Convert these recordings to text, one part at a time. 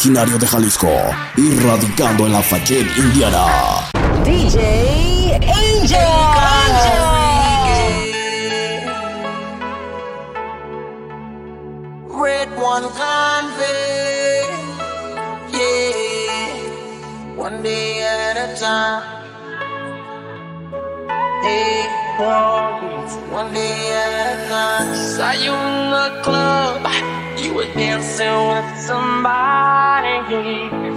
originario de Jalisco y radicando en la Fachet, Indiana. DJ Angel. at a time. Hey, one day at a time. Saw you in the club, you were dancing with somebody.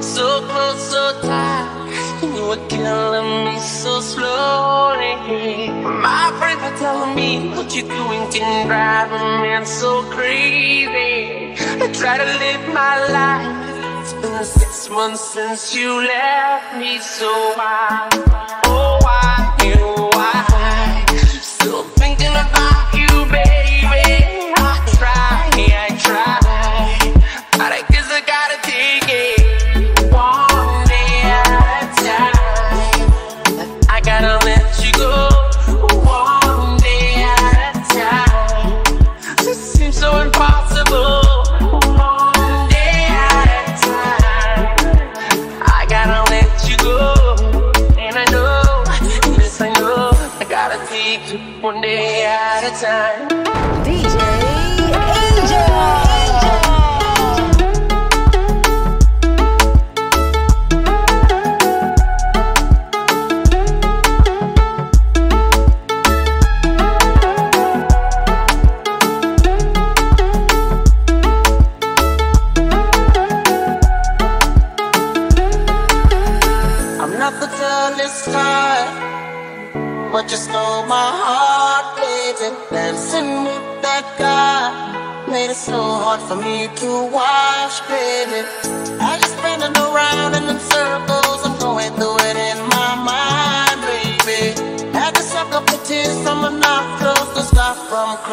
So close, so tight, you were killing me so slowly. My friends are telling me what you're doing can drive a man so crazy. I try to live my life it's been six months since you left me, so why, oh, why, you, why, still thinking about you, baby.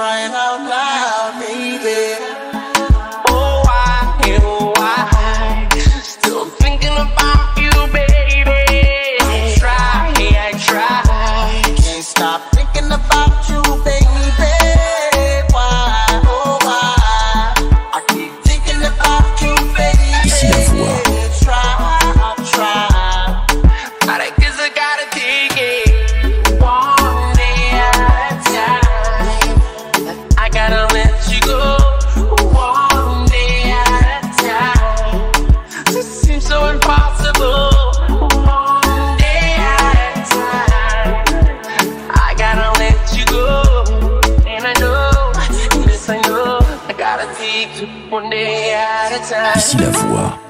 crying out. Ici la voix.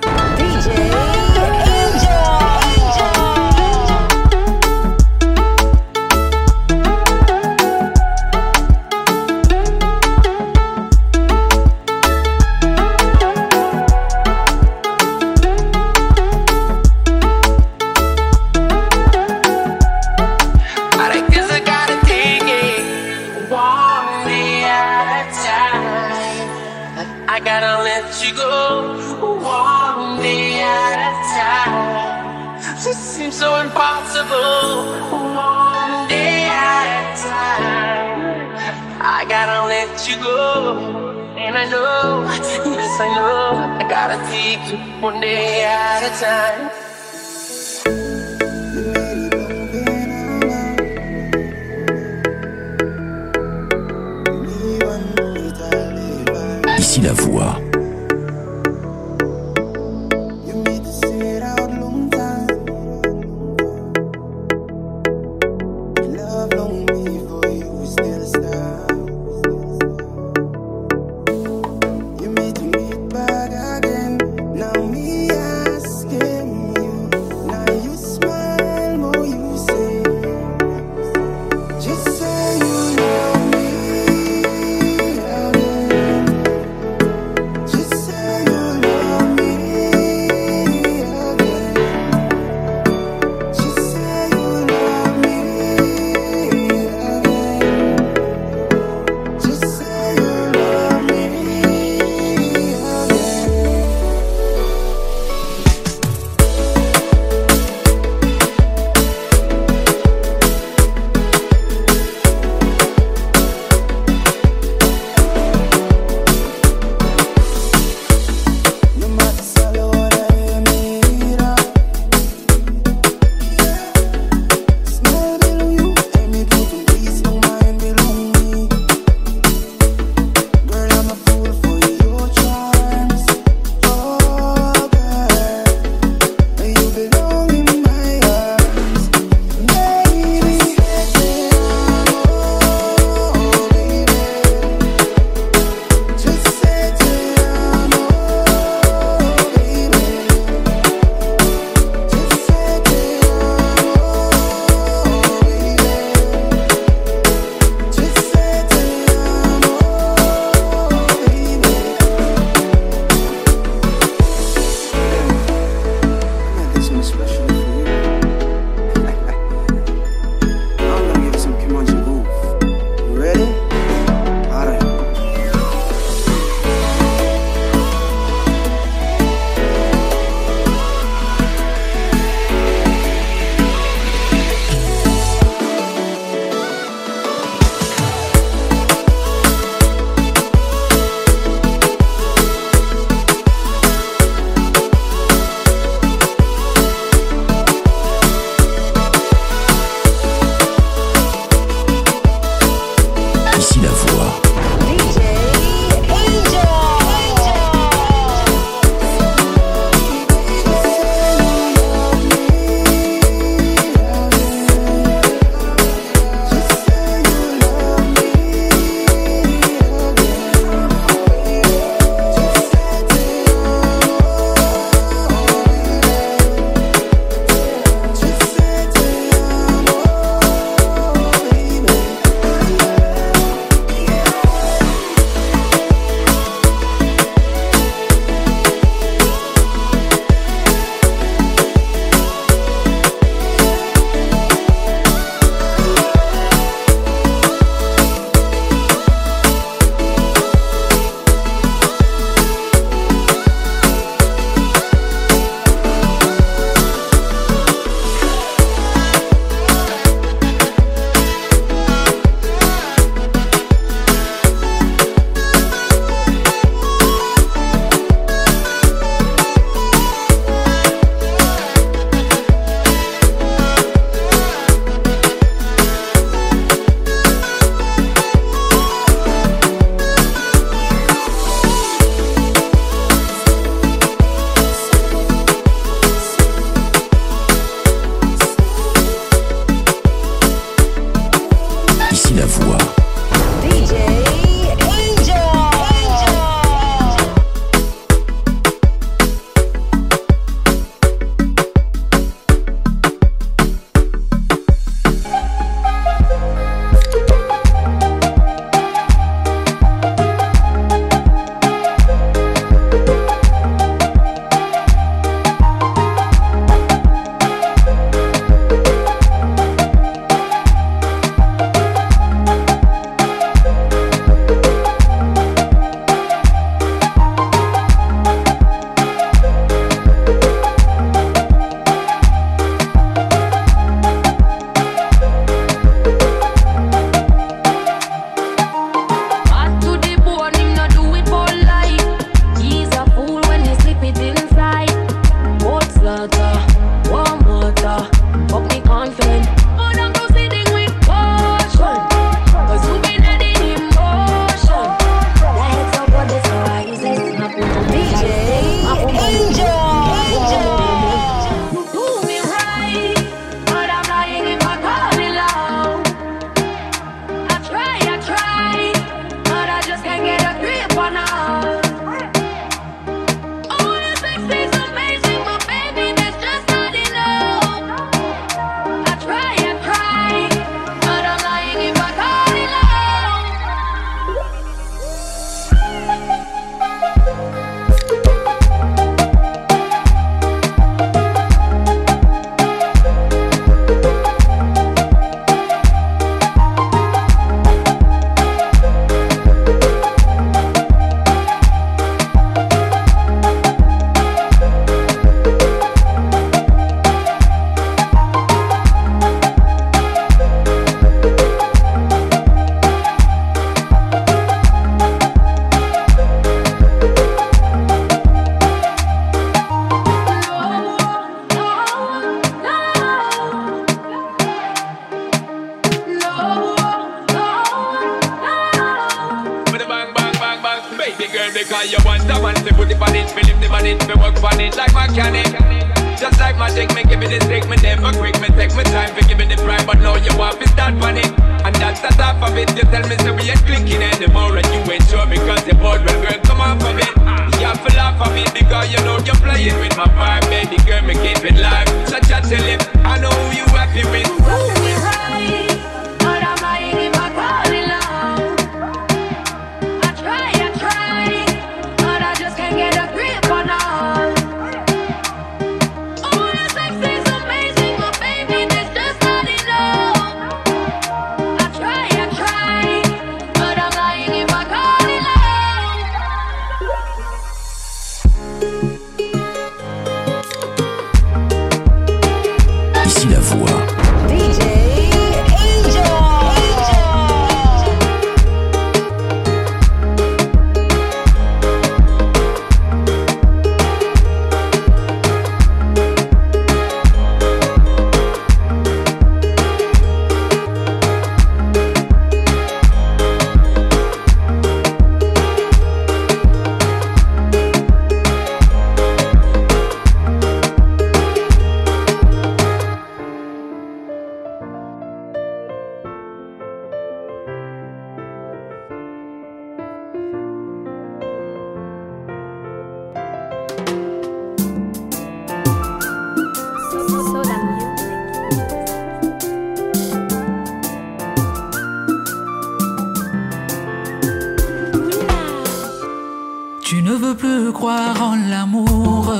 croire en l'amour.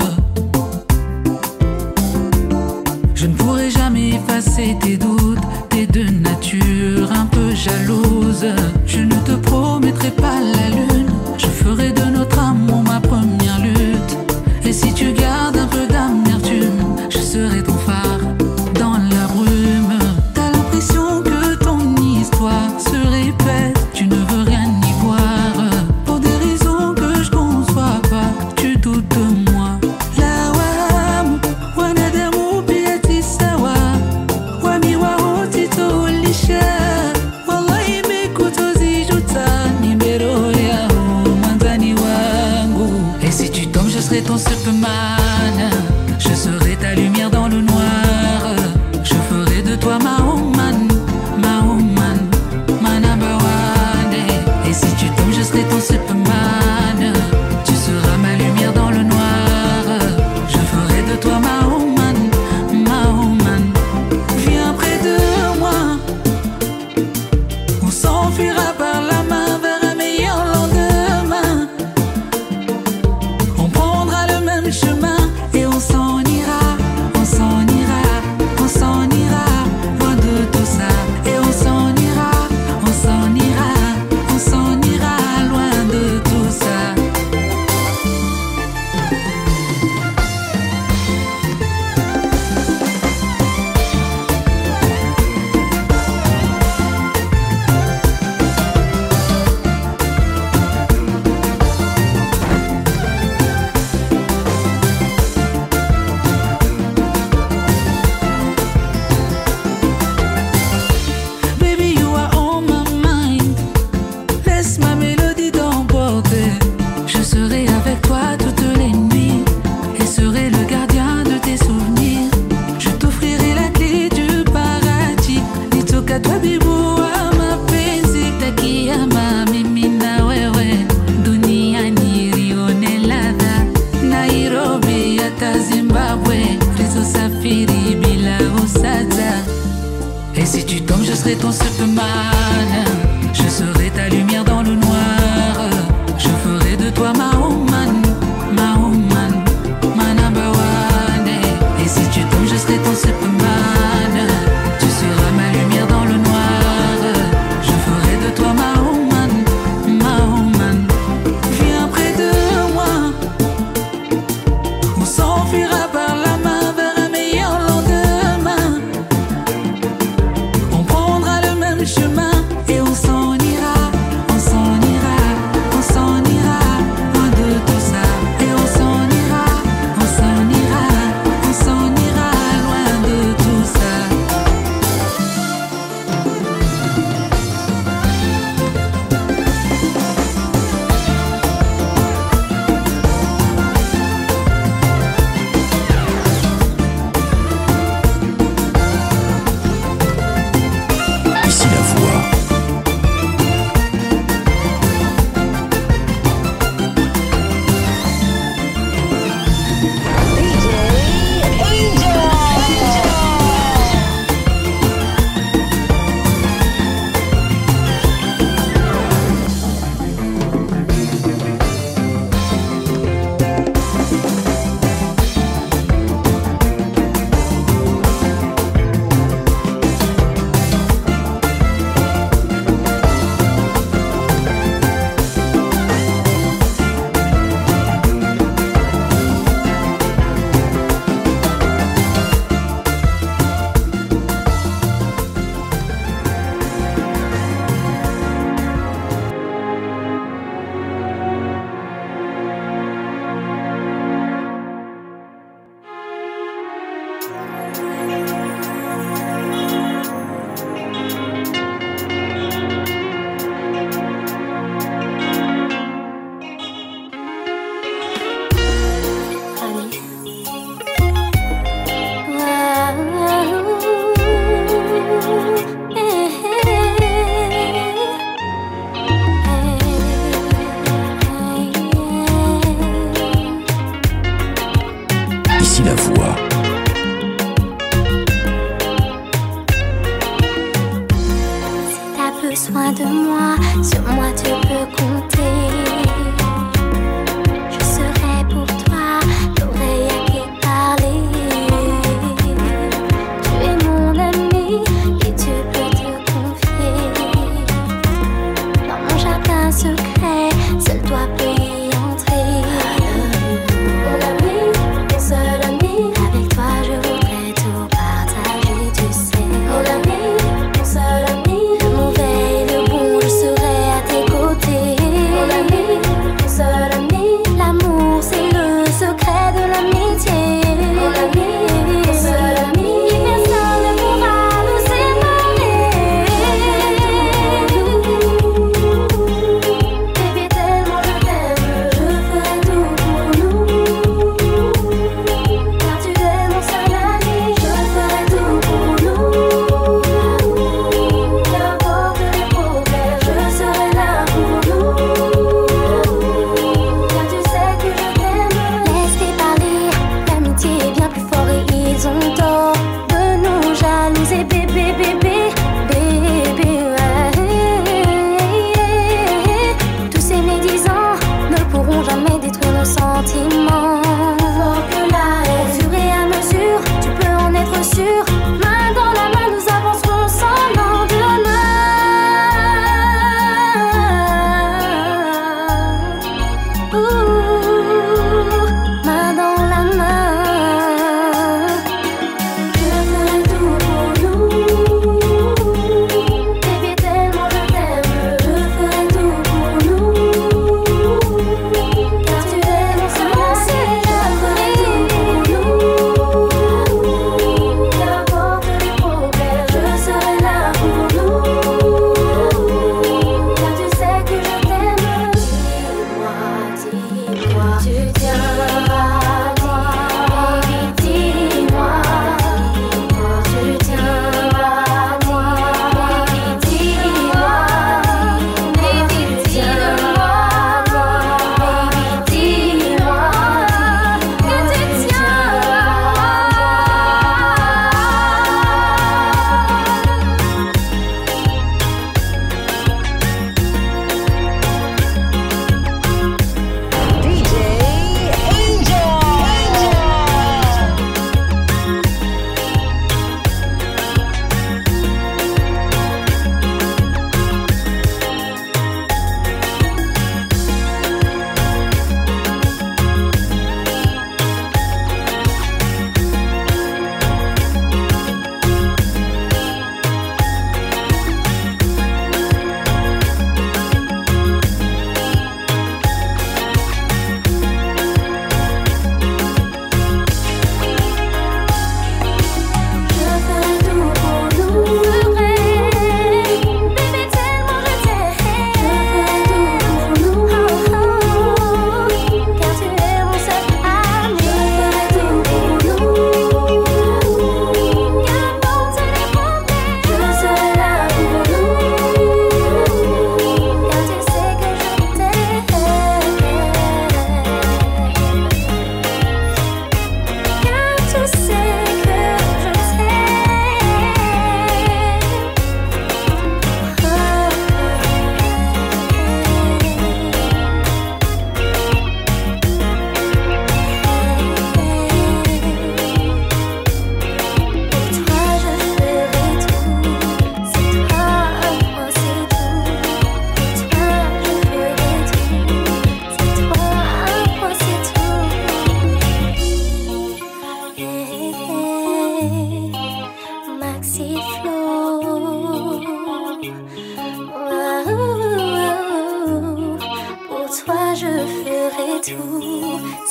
Je ne pourrai jamais effacer tes doutes, t'es de nature un peu jalouse.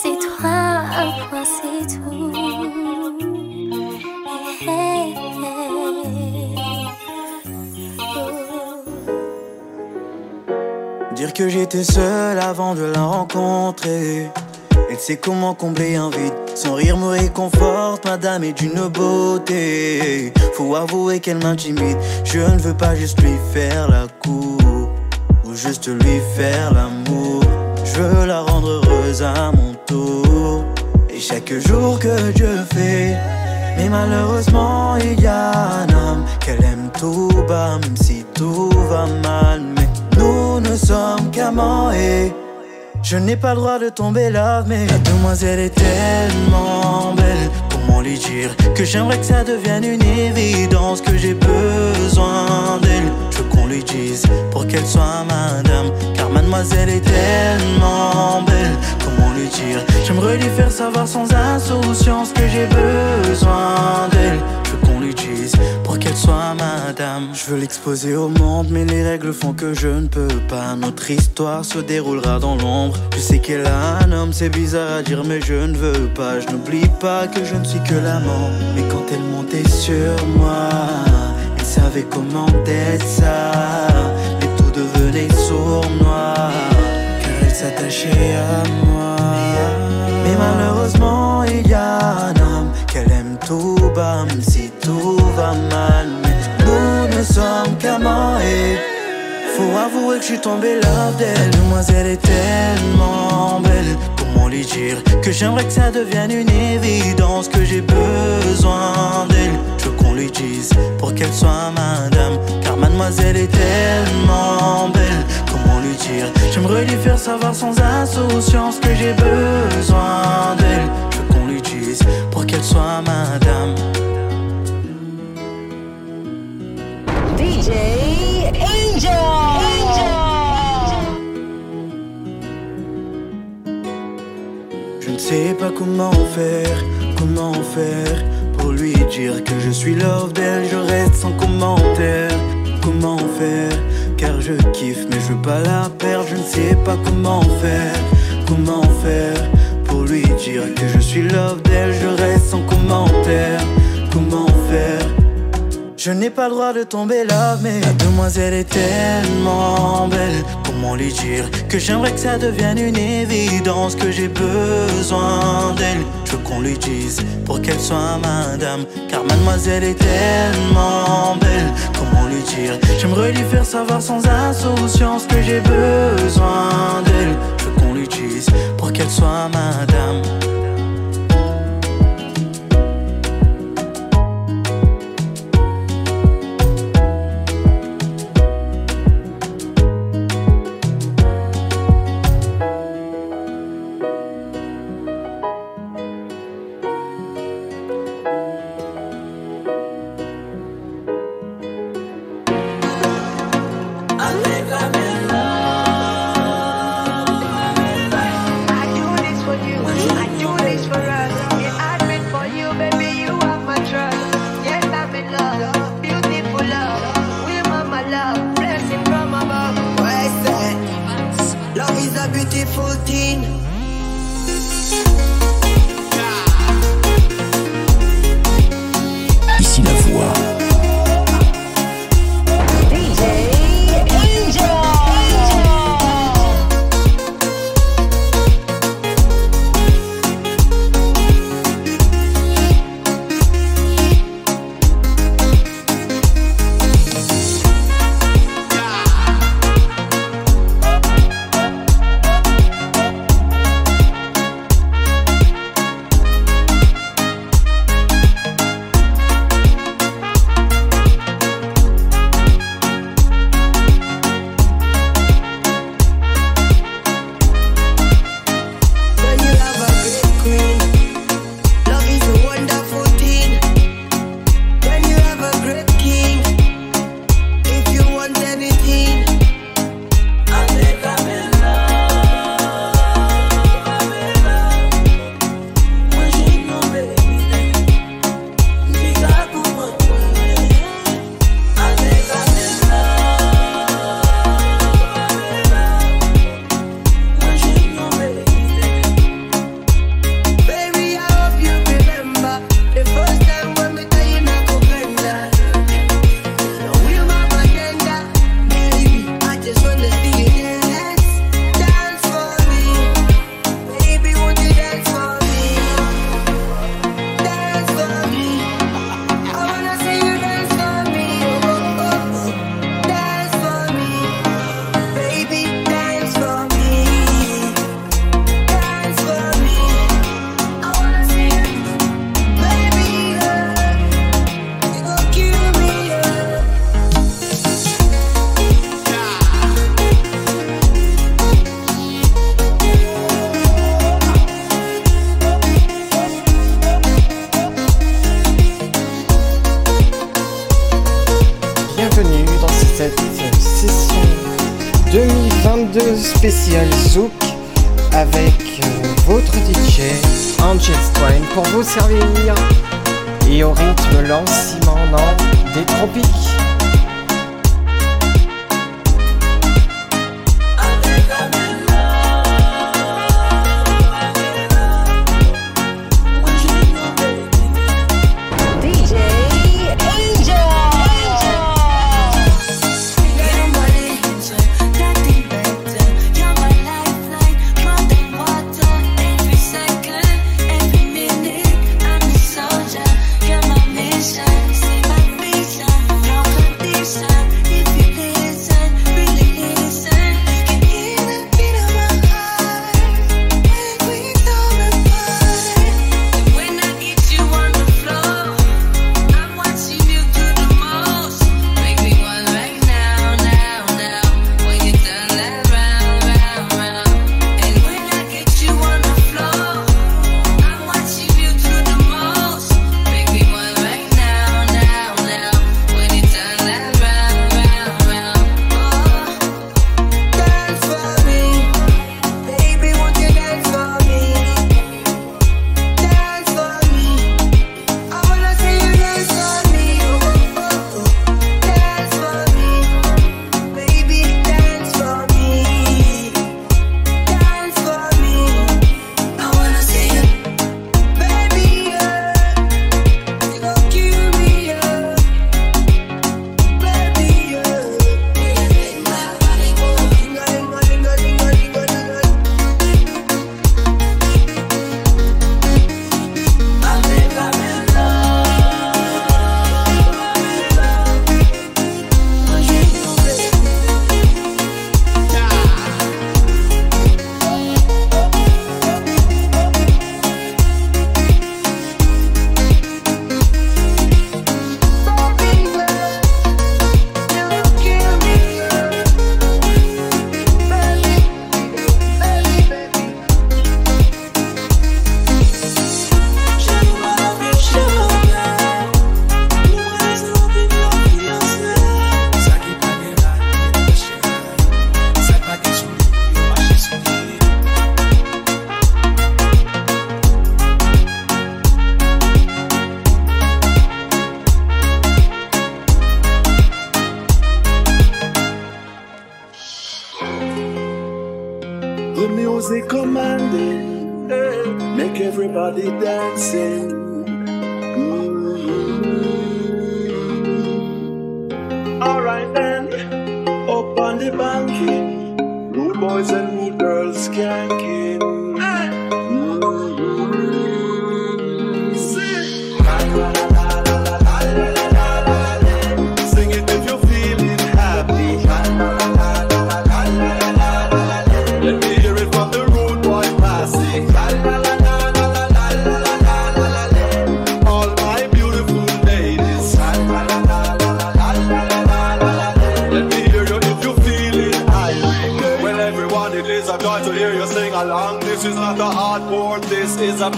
c'est toi, toi c'est tout. Dire que j'étais seul avant de la rencontrer. Elle sait comment combler un vide. Son rire me réconforte, madame est d'une beauté. Faut avouer qu'elle m'intimide. Je ne veux pas juste lui faire la cour ou juste lui faire l'amour. Je veux la chaque jour que Dieu fait. Mais malheureusement, il y a un homme qu'elle aime tout bas, même si tout va mal. Mais nous ne sommes qu'amants et je n'ai pas le droit de tomber là. Mais la demoiselle est tellement belle. Comment lui dire que j'aimerais que ça devienne une évidence, que j'ai besoin d'elle? Je veux qu'on lui dise pour qu'elle soit madame. Car mademoiselle est tellement belle. Lui dire J'aimerais lui faire savoir sans insouciance que j'ai besoin d'elle. Je veux qu'on lui dise pour qu'elle soit madame. Je veux l'exposer au monde, mais les règles font que je ne peux pas. Notre histoire se déroulera dans l'ombre. Je sais qu'elle a un homme, c'est bizarre à dire, mais je ne veux pas. Je n'oublie pas que je ne suis que l'amant. Mais quand elle montait sur moi, elle savait comment être ça. Mais tout devenait sournois, car elle s'attachait à moi. Malheureusement, il y a un homme qu'elle aime tout bas, même si tout va mal. Mais nous ne sommes qu'amants et faut avouer que je suis tombé love d'elle. Demoiselle est tellement belle. Comment lui dire que j'aimerais que ça devienne une évidence, que j'ai besoin d'elle? Je veux qu'on lui dise pour qu'elle soit madame. Car mademoiselle est tellement belle. Comment lui dire J'aimerais lui faire savoir sans insouciance que j'ai besoin d'elle. Je veux qu'on lui dise pour qu'elle soit madame. DJ Angel. Je ne sais pas comment faire, comment faire pour lui dire que je suis love d'elle. Je reste sans commentaire, comment faire car je kiffe mais je veux pas la perdre. Je ne sais pas comment faire, comment faire pour lui dire que je suis love d'elle. Je reste sans commentaire, comment faire. Je n'ai pas le droit de tomber là, mais la demoiselle est tellement belle. Comment lui dire que j'aimerais que ça devienne une évidence, que j'ai besoin d'elle. Je veux qu'on lui dise pour qu'elle soit madame. Car mademoiselle est tellement belle. Comment lui dire J'aimerais lui faire savoir sans insouciance que j'ai besoin d'elle. Je veux qu'on lui dise pour qu'elle soit madame. Avec euh, votre DJ Angel Twine pour vous servir et au rythme lancement des tropiques.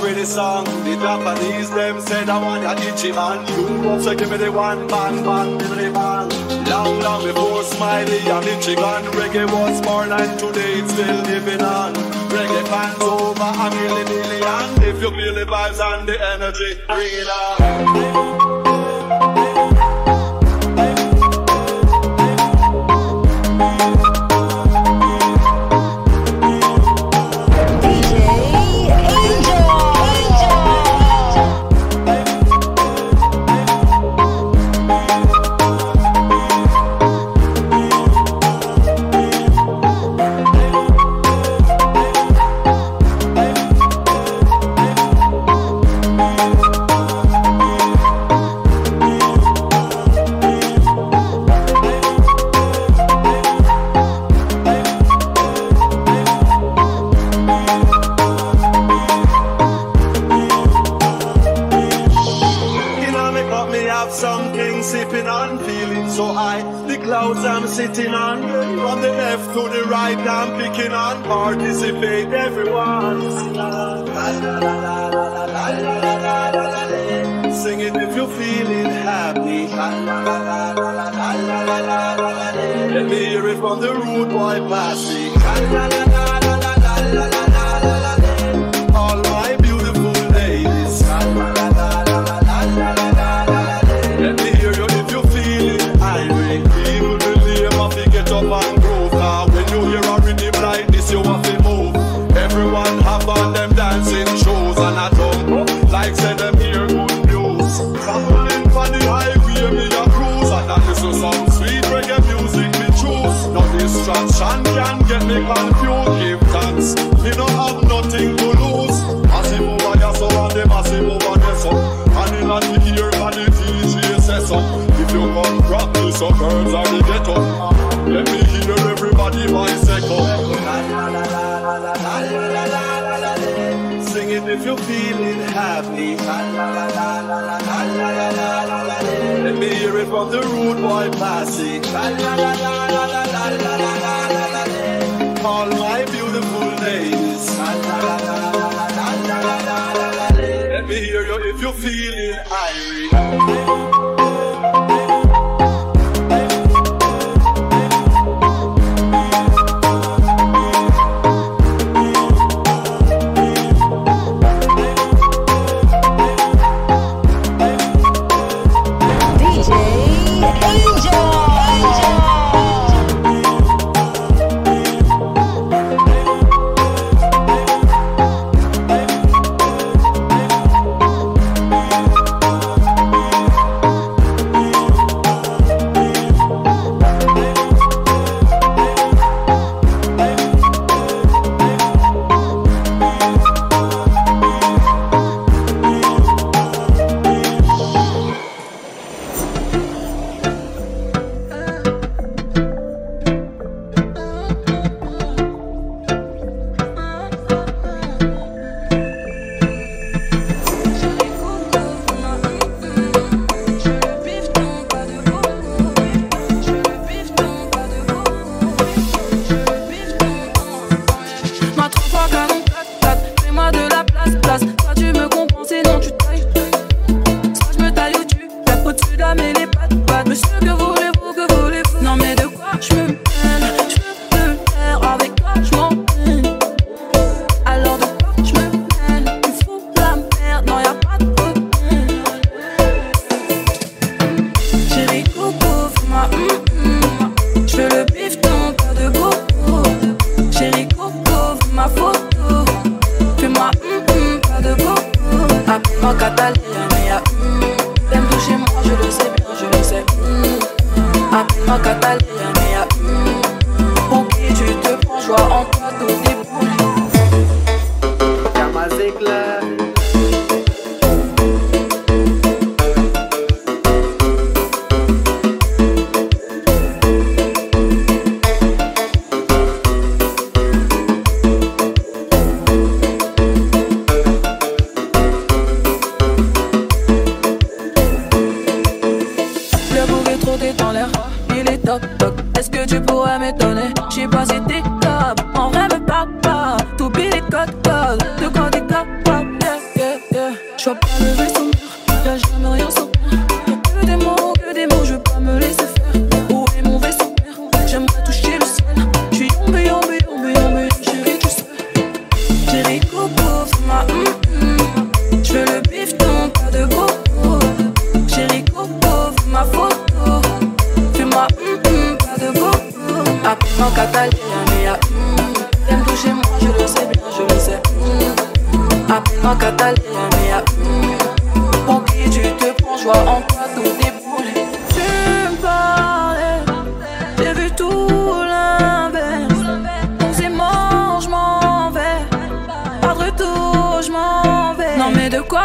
Pretty song. The Japanese them said I want ya itchy man. You also give me the one bang bang, give me the bang. Long, long before Smiley and Michigan, reggae was born and today it's still living on. Reggae fans over a million million. If you feel the vibes and the energy, it on.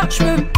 Je me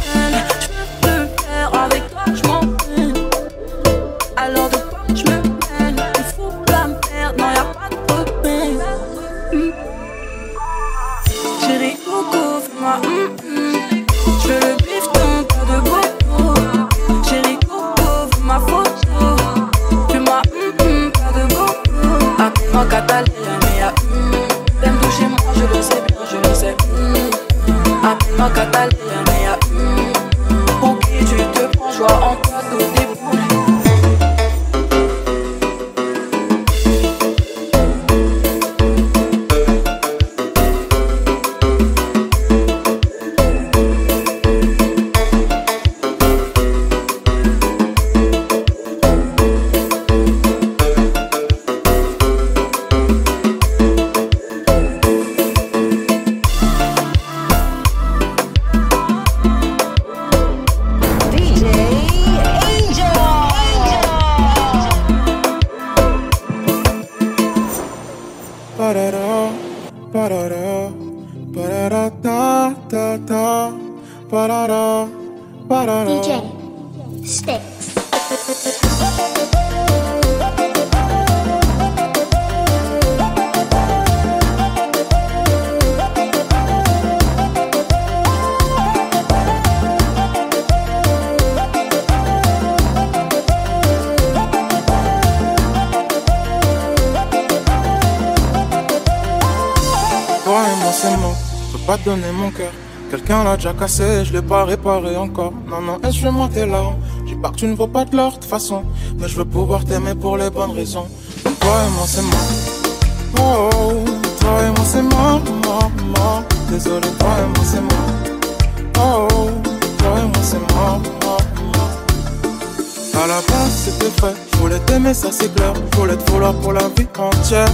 cassé, je l'ai pas réparé encore. Non, non, est-ce que moi tes larmes Dis pas que tu ne vaux pas de l'or de façon. Mais je veux pouvoir t'aimer pour les bonnes raisons. Toi et moi c'est mort. Oh, oh, toi et moi c'est mort, mort. Désolé, toi et moi c'est mort. Oh, oh, toi et moi c'est mort, mort. À la base c'était fait, je voulais t'aimer, ça c'est clair. Voulais te vouloir pour la vie entière.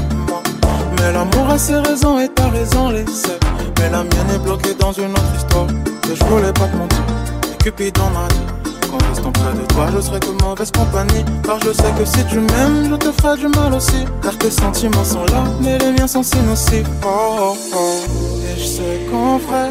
Mais l'amour a ses raisons et ta raison les sait. Mais la mienne est bloquée dans une autre histoire. Et je voulais pas te mentir. Et Cupid en a dit qu'en restant près de toi, je serai que mauvaise compagnie. Car je sais que si tu m'aimes, je te ferai du mal aussi. Car tes sentiments sont là, mais les miens sont si nocifs. Oh, oh, oh. Et je sais qu'en vrai,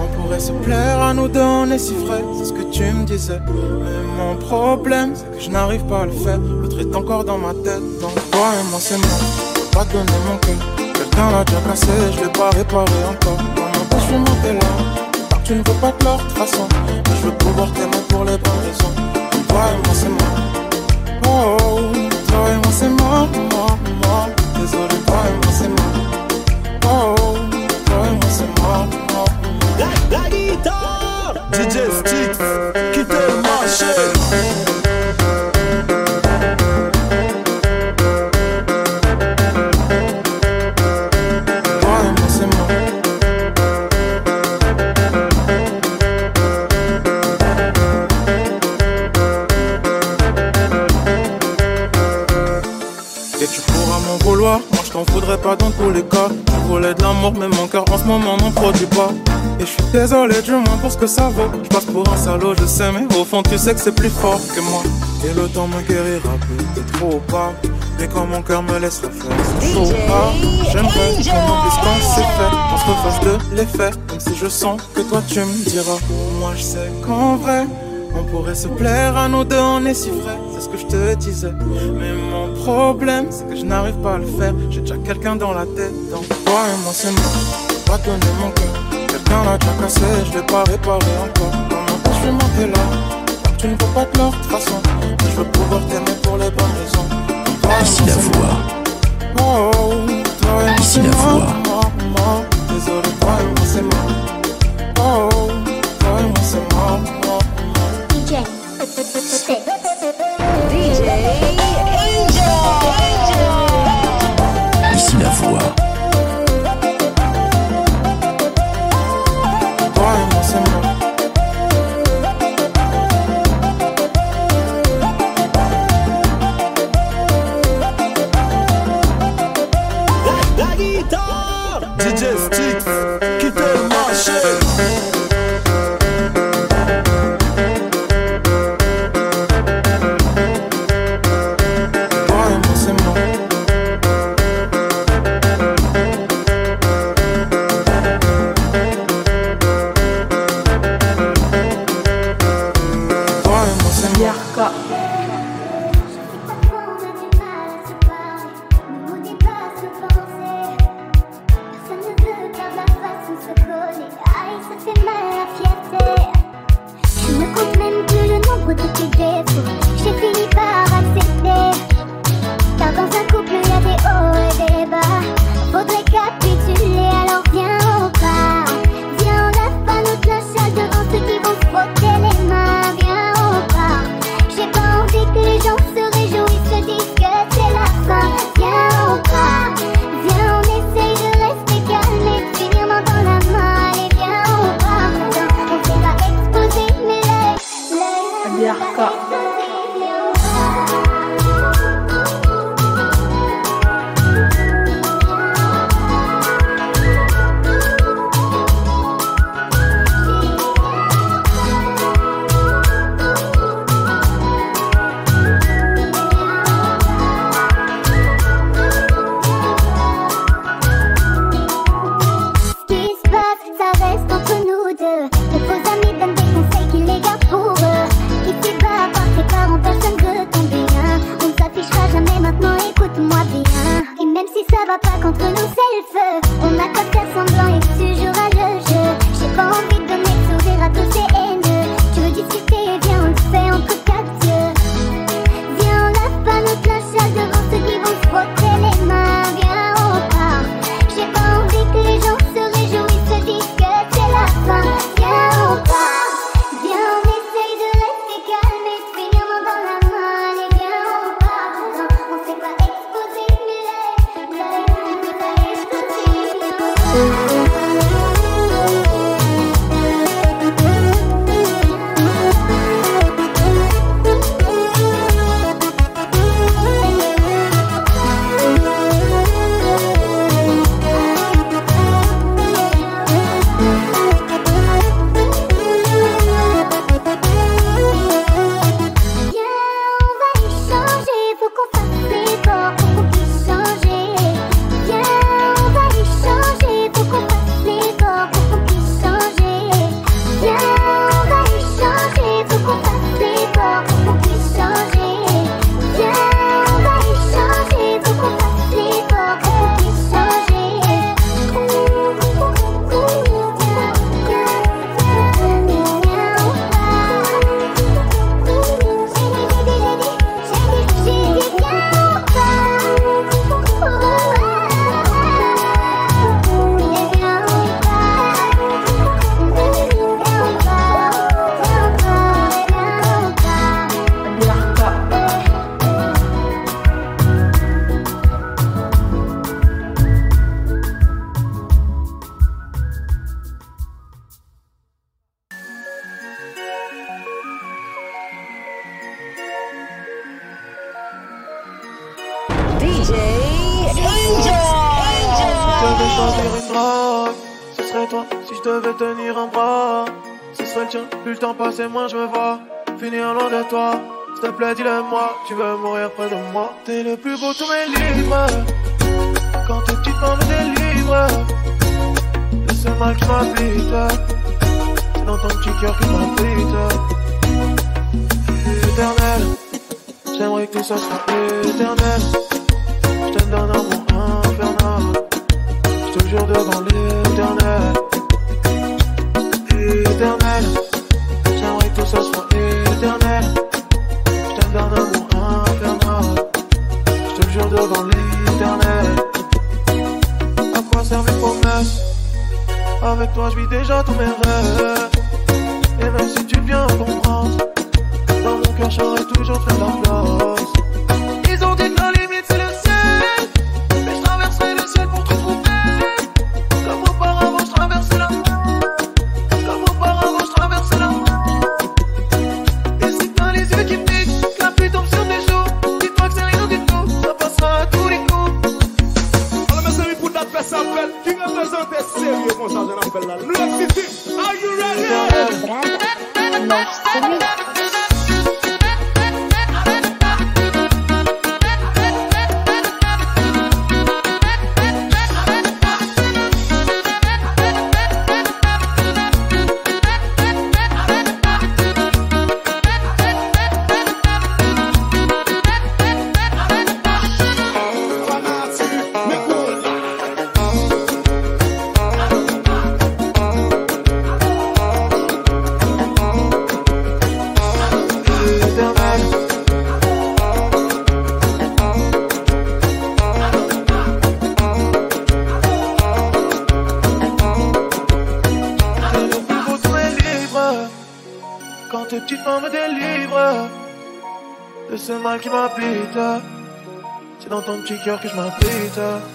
on pourrait se plaire à nous deux, on est si frais. C'est ce que tu me disais. Mais mon problème, c'est que je n'arrive pas à le faire. L'autre est encore dans ma tête. Donc toi et moi, c'est mort. Peux pas donner mon cœur. Quelqu'un l'a déjà cassé, je l'ai pas réparé encore. Non, non, je suis monté là. Tu ne veux pas de toute façon. Je veux pouvoir t'aimer pour les bonnes raisons. Toi et moi, c'est mort. Oh, toi et moi, c'est mort, mort, mort. Désolé, toi et moi, c'est mort. Désolé du moins pour ce que ça vaut. Je passe pour un salaud, je sais, mais au fond tu sais que c'est plus fort que moi. Et le temps me guérira peut-être trop pas. Mais quand mon cœur me laissera faire, c'est chaud pas. J'aimerais qu'on oublie quand c'est fait. On se refasse de l'effet, même si je sens que toi tu me diras. Moi je sais qu'en vrai. On pourrait se plaire à nous deux, on est si frais, c'est ce que je te disais. Mais mon problème, c'est que je n'arrive pas à le faire. J'ai déjà quelqu'un dans la tête, donc toi et moi c'est peux pas donner mon cœur. Quelqu'un l'a déjà cassé, je l'ai pas réparé encore. Non, non, je suis monté là. Tu ne veux pas de toute façon. Mais je veux pouvoir t'aimer pour les bonnes raisons. Ici moi, la voix. Oh, toi et moi Ici c'est la voix. Désolé, toi et moi c'est mort. Oh, toi et moi c'est mort. DJ tuas has vidé, já tu m'es cheek, y'all my pizza.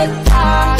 Appareil, c'est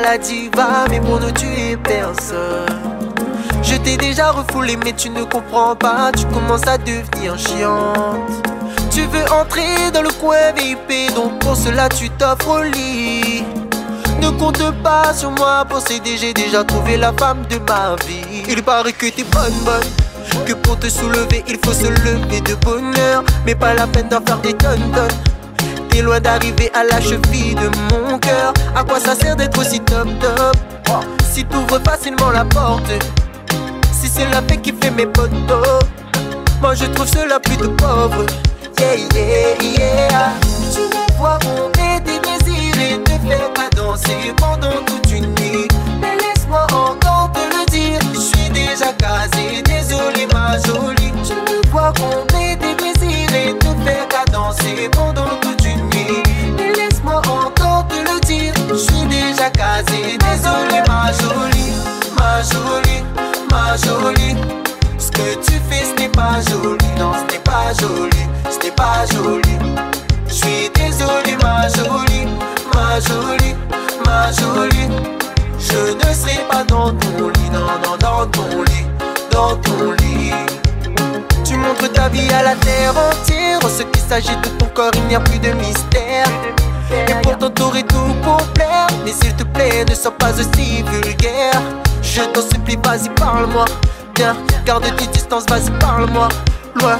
la diva, mais pour nous tu es personne. Je t'ai déjà refoulé, mais tu ne comprends pas, tu commences à devenir chiante. Tu veux entrer dans le coin VIP, donc pour cela tu t'offres au. Ne compte pas sur moi pour s'aider, j'ai déjà trouvé la femme de ma vie. Il paraît que t'es bonne, bonne. Que pour te soulever, il faut se lever de bonheur. Mais pas la peine d'en faire des tonnes, tonnes. Loin d'arriver à la cheville de mon cœur. À quoi ça sert d'être aussi top, top? Si t'ouvres facilement la porte, si c'est la paix qui fait mes potos, moi je trouve cela plutôt pauvre. Yeah, yeah, yeah. Tu me vois monter des désirs et te faire pas danser pendant toute une nuit. Mais laisse-moi encore te le dire, je suis déjà casé. Désolé, ma jolie. Tu me vois monter dans ton lit. Tu montres ta vie à la terre entière. En ce qui s'agit de ton corps, il n'y a plus de mystère. Et pourtant t'aurais tout pour plaire. Mais s'il te plaît, ne sois pas aussi vulgaire. Je t'en supplie, vas-y, parle-moi. Viens, garde tes distances, vas-y, parle-moi. Loin.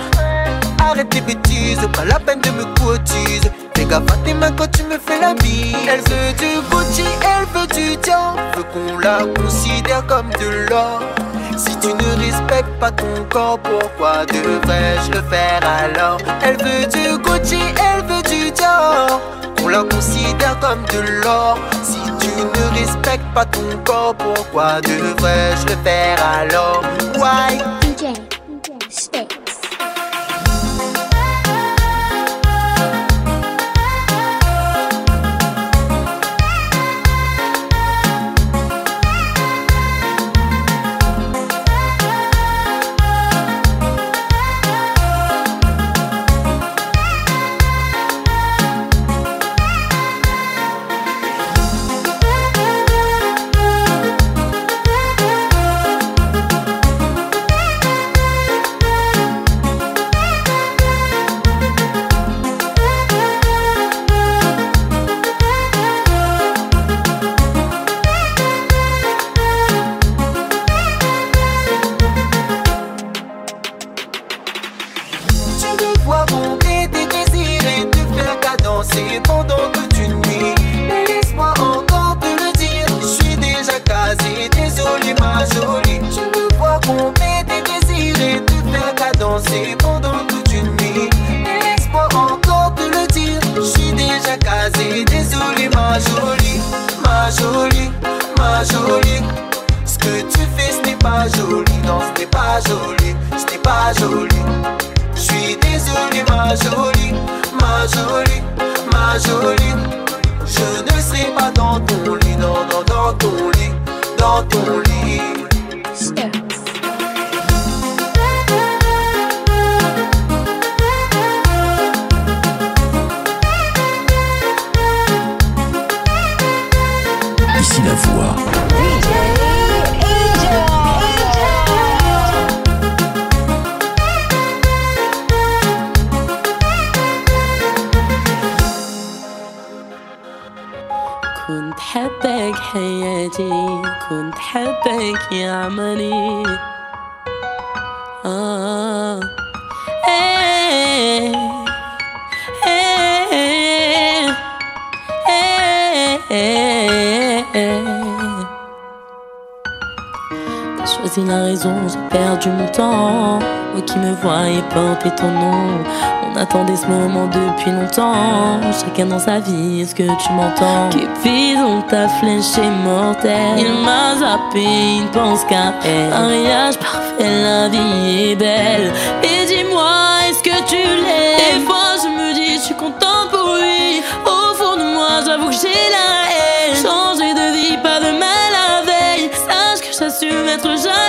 Arrête tes bêtises, pas la peine de me cotiser. Fais gaffe à tes mains quand tu me fais la bise. Elle veut du Gucci, elle veut du Dior. Veut qu'on la considère comme de l'or. Si tu ne respectes pas ton corps, pourquoi devrais-je le faire alors? Elle veut du Gucci, elle veut du Dior. On la considère comme de l'or. Si tu ne respectes pas ton corps, pourquoi devrais-je le faire alors? Why? Qui me voyais porter ton nom. On attendait ce moment depuis longtemps. Chacun dans sa vie, est-ce que tu m'entends? Cupid, on t'a flèche est mortel. Il m'a zappé, il ne pense qu'à elle. Mariage parfait, la vie est belle. Et dis-moi, est-ce que tu l'es? Des fois, je me dis, je suis contente pour lui. Au fond de moi, j'avoue que j'ai la haine. Changer de vie, pas de mal la veille. Sache que j'assume être jalouse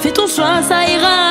fais ton choix, ça ira.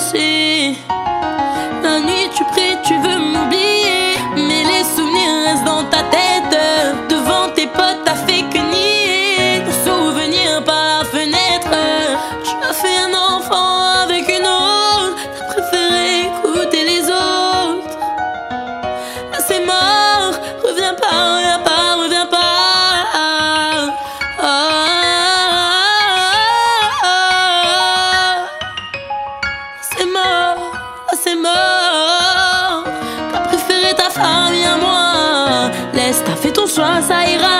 assim. choix, ça ira.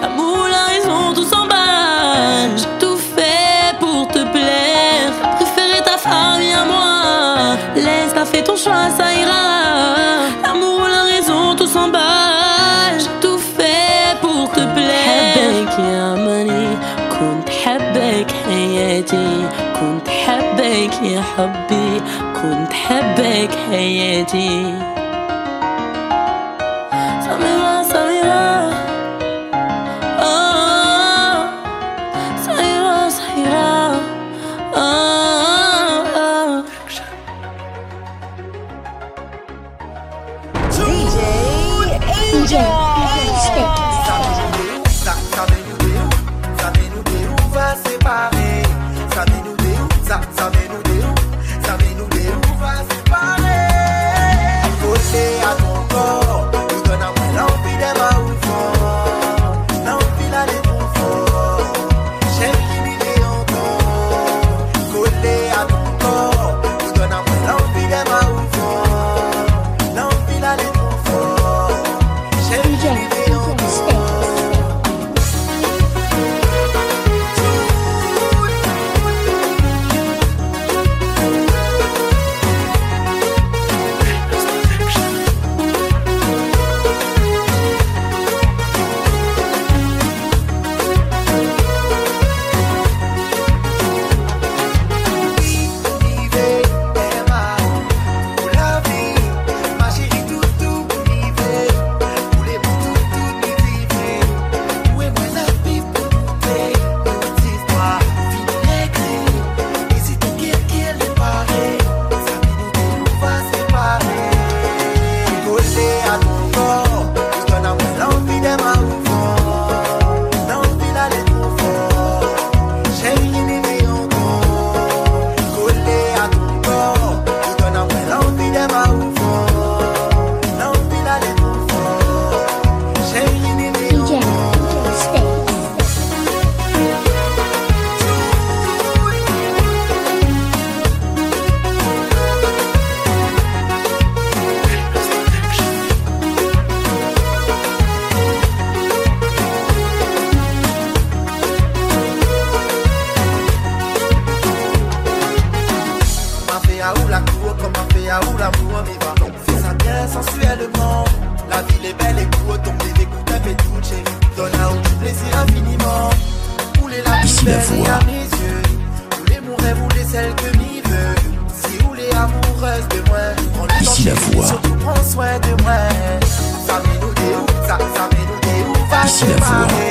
L'amour, la raison, tout s'emballe. Tout fait pour te plaire. Préférer ta famille à moi. Laisse, t'as fait ton choix, ça ira. L'amour, la raison, tout s'emballe. Tout fait pour te plaire. 幸福、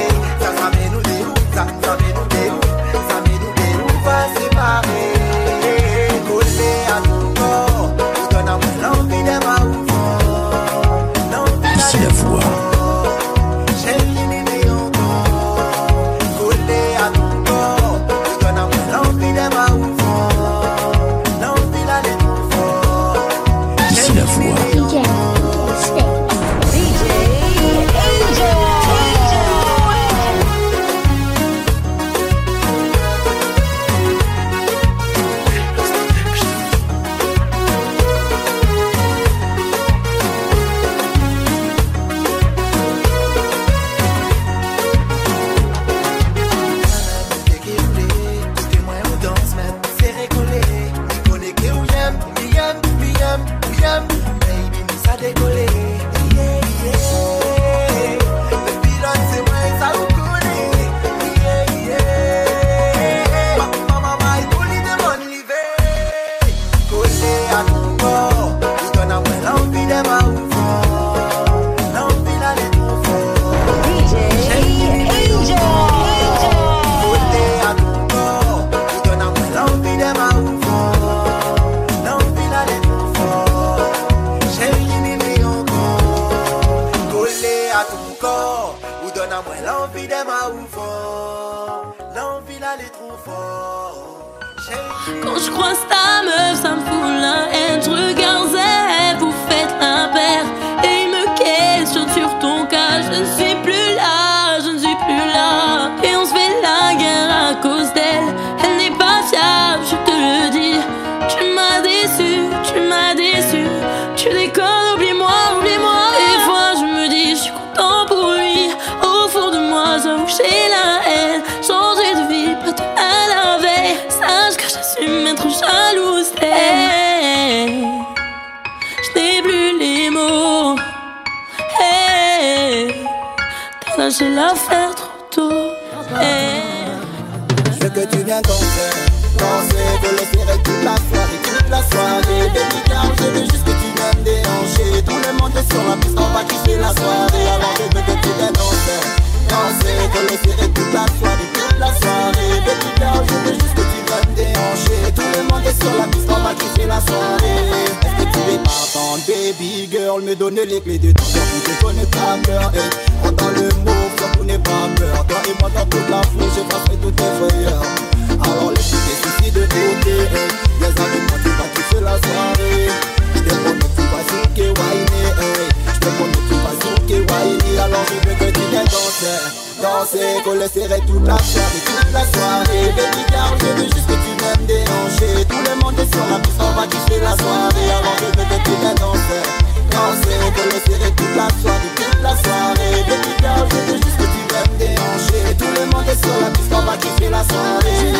penser qu'on le toute la soirée, toute la soirée. Baby girl, je veux juste que tu m'aimes déranger. Tout le monde est sur la piste, on va kiffer la soirée. Avant de te tu viens danser, danser. Qu'on le toute la soirée, toute la soirée. Baby girl, je veux juste que tu m'aimes déranger. Tout le monde est sur la piste, on va kiffer la soirée.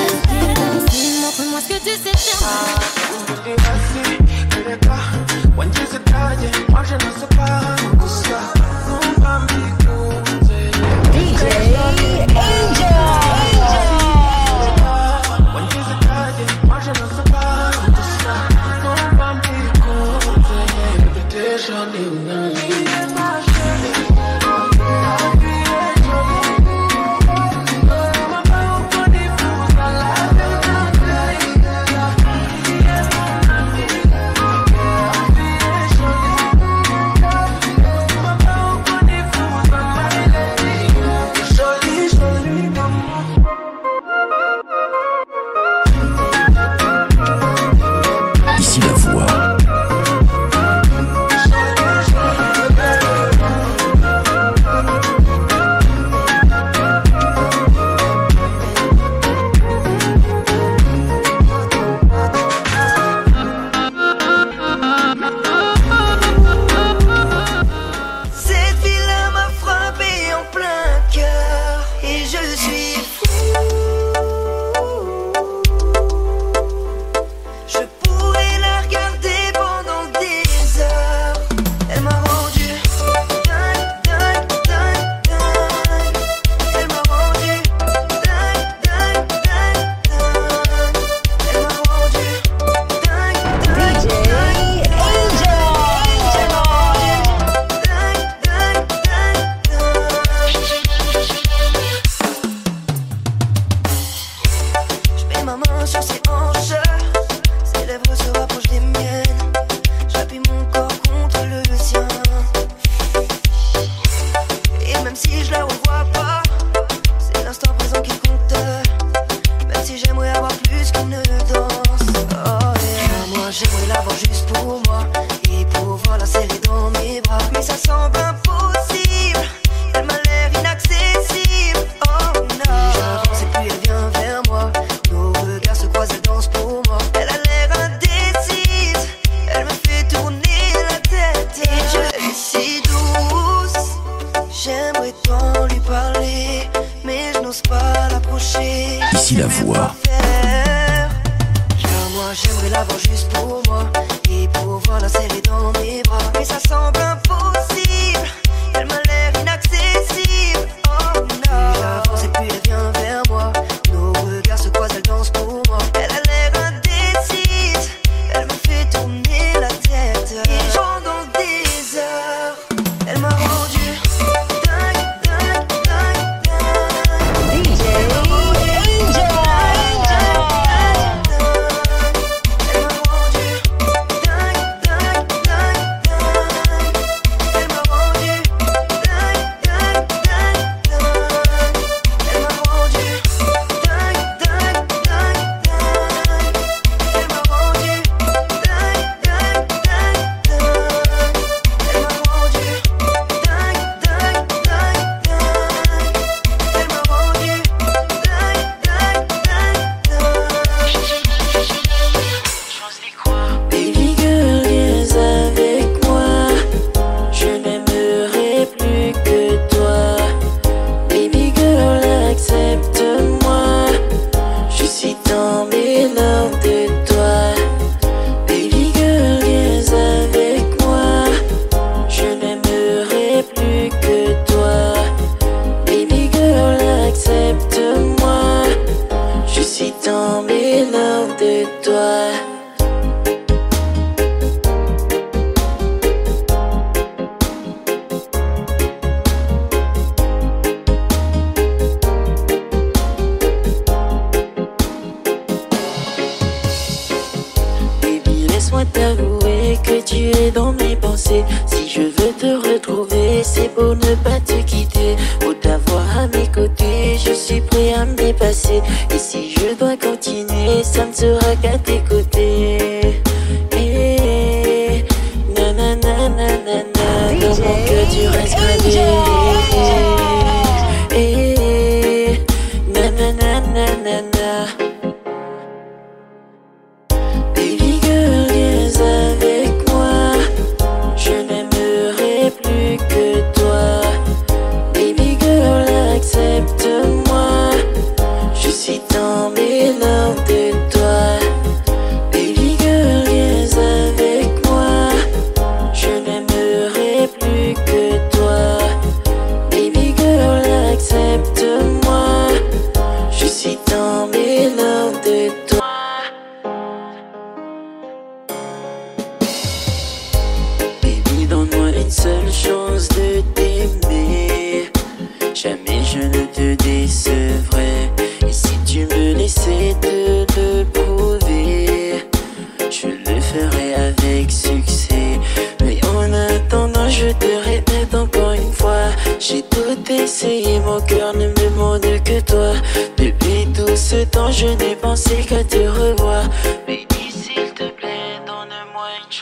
Montre-moi ce que tu sais faire. Ah, tu es facile, tu n'es pas. When tu sais pas, moi je ne sais pas.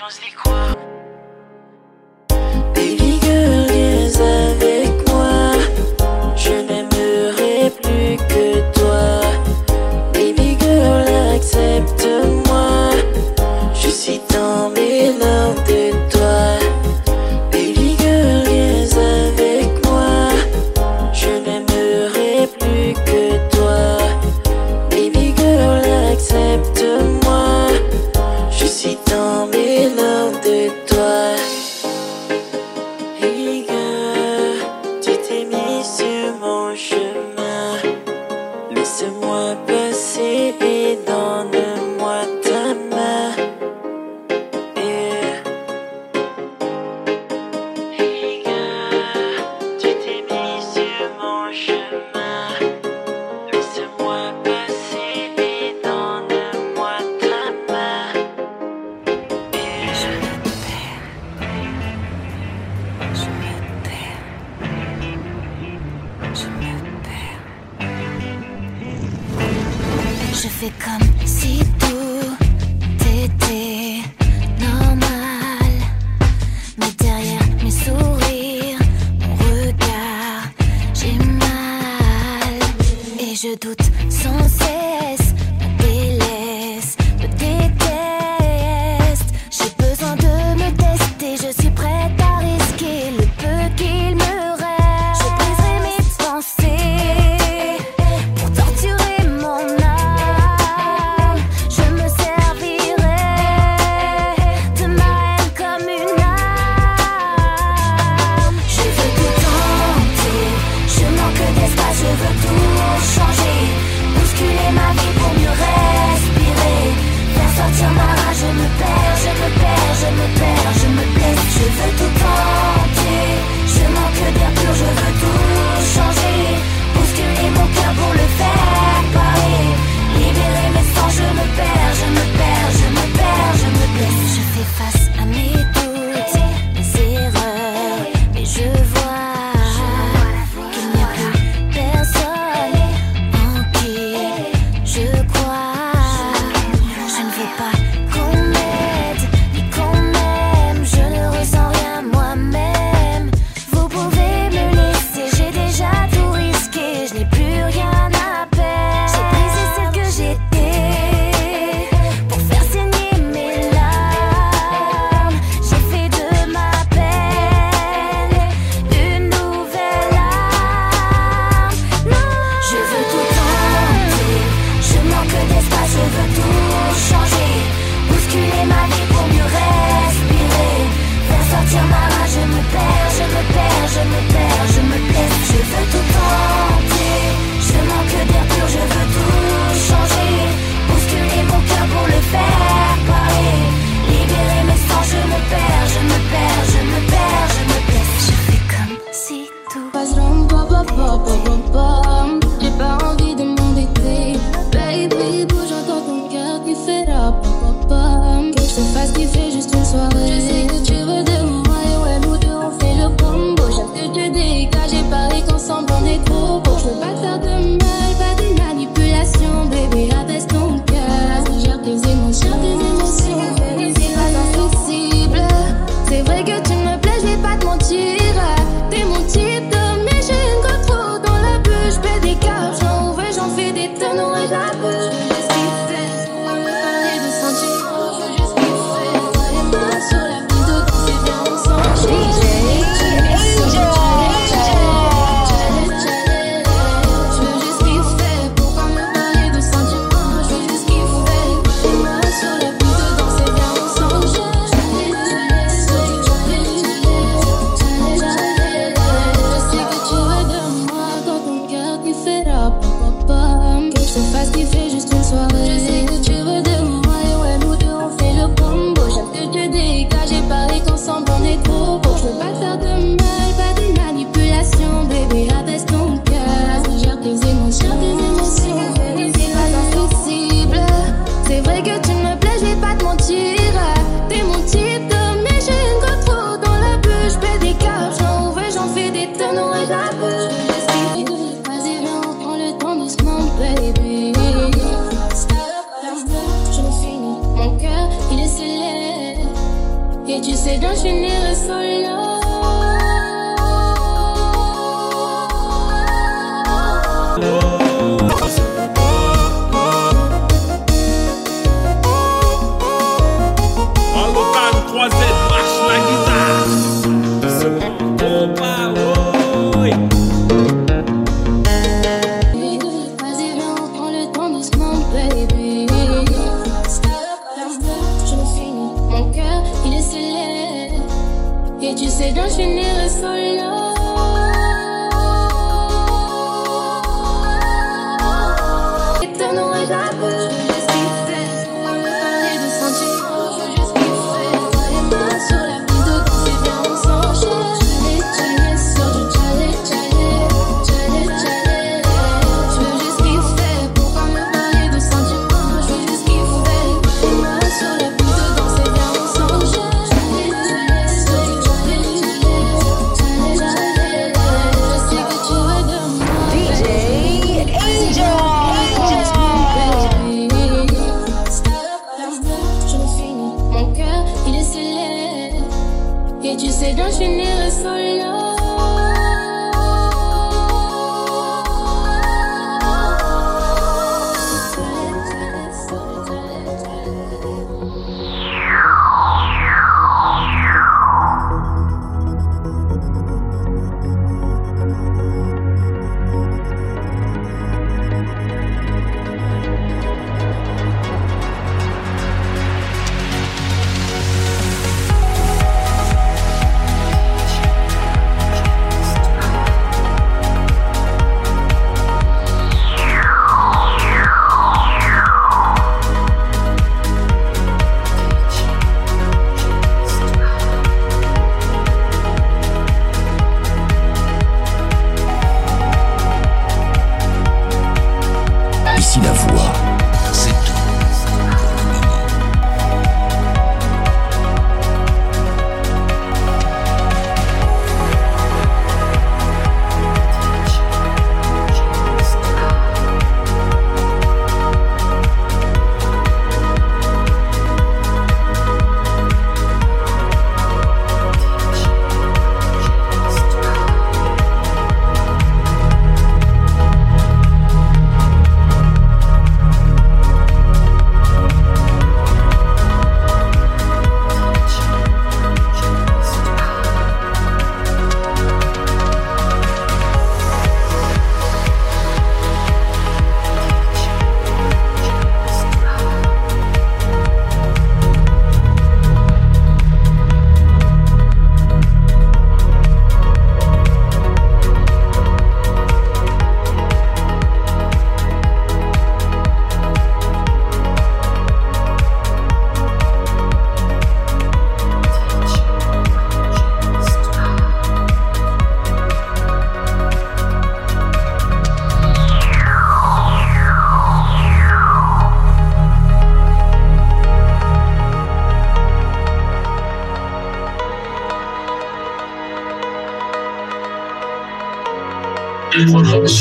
change les cours.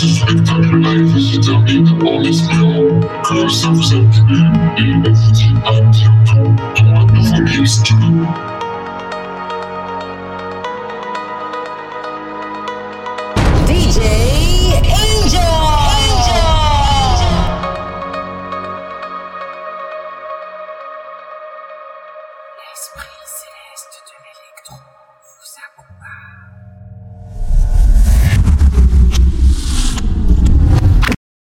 Voilà, ce spectacle live se termine en espérant que ça vous a plu et on vous dit à bientôt dans un nouveau mix.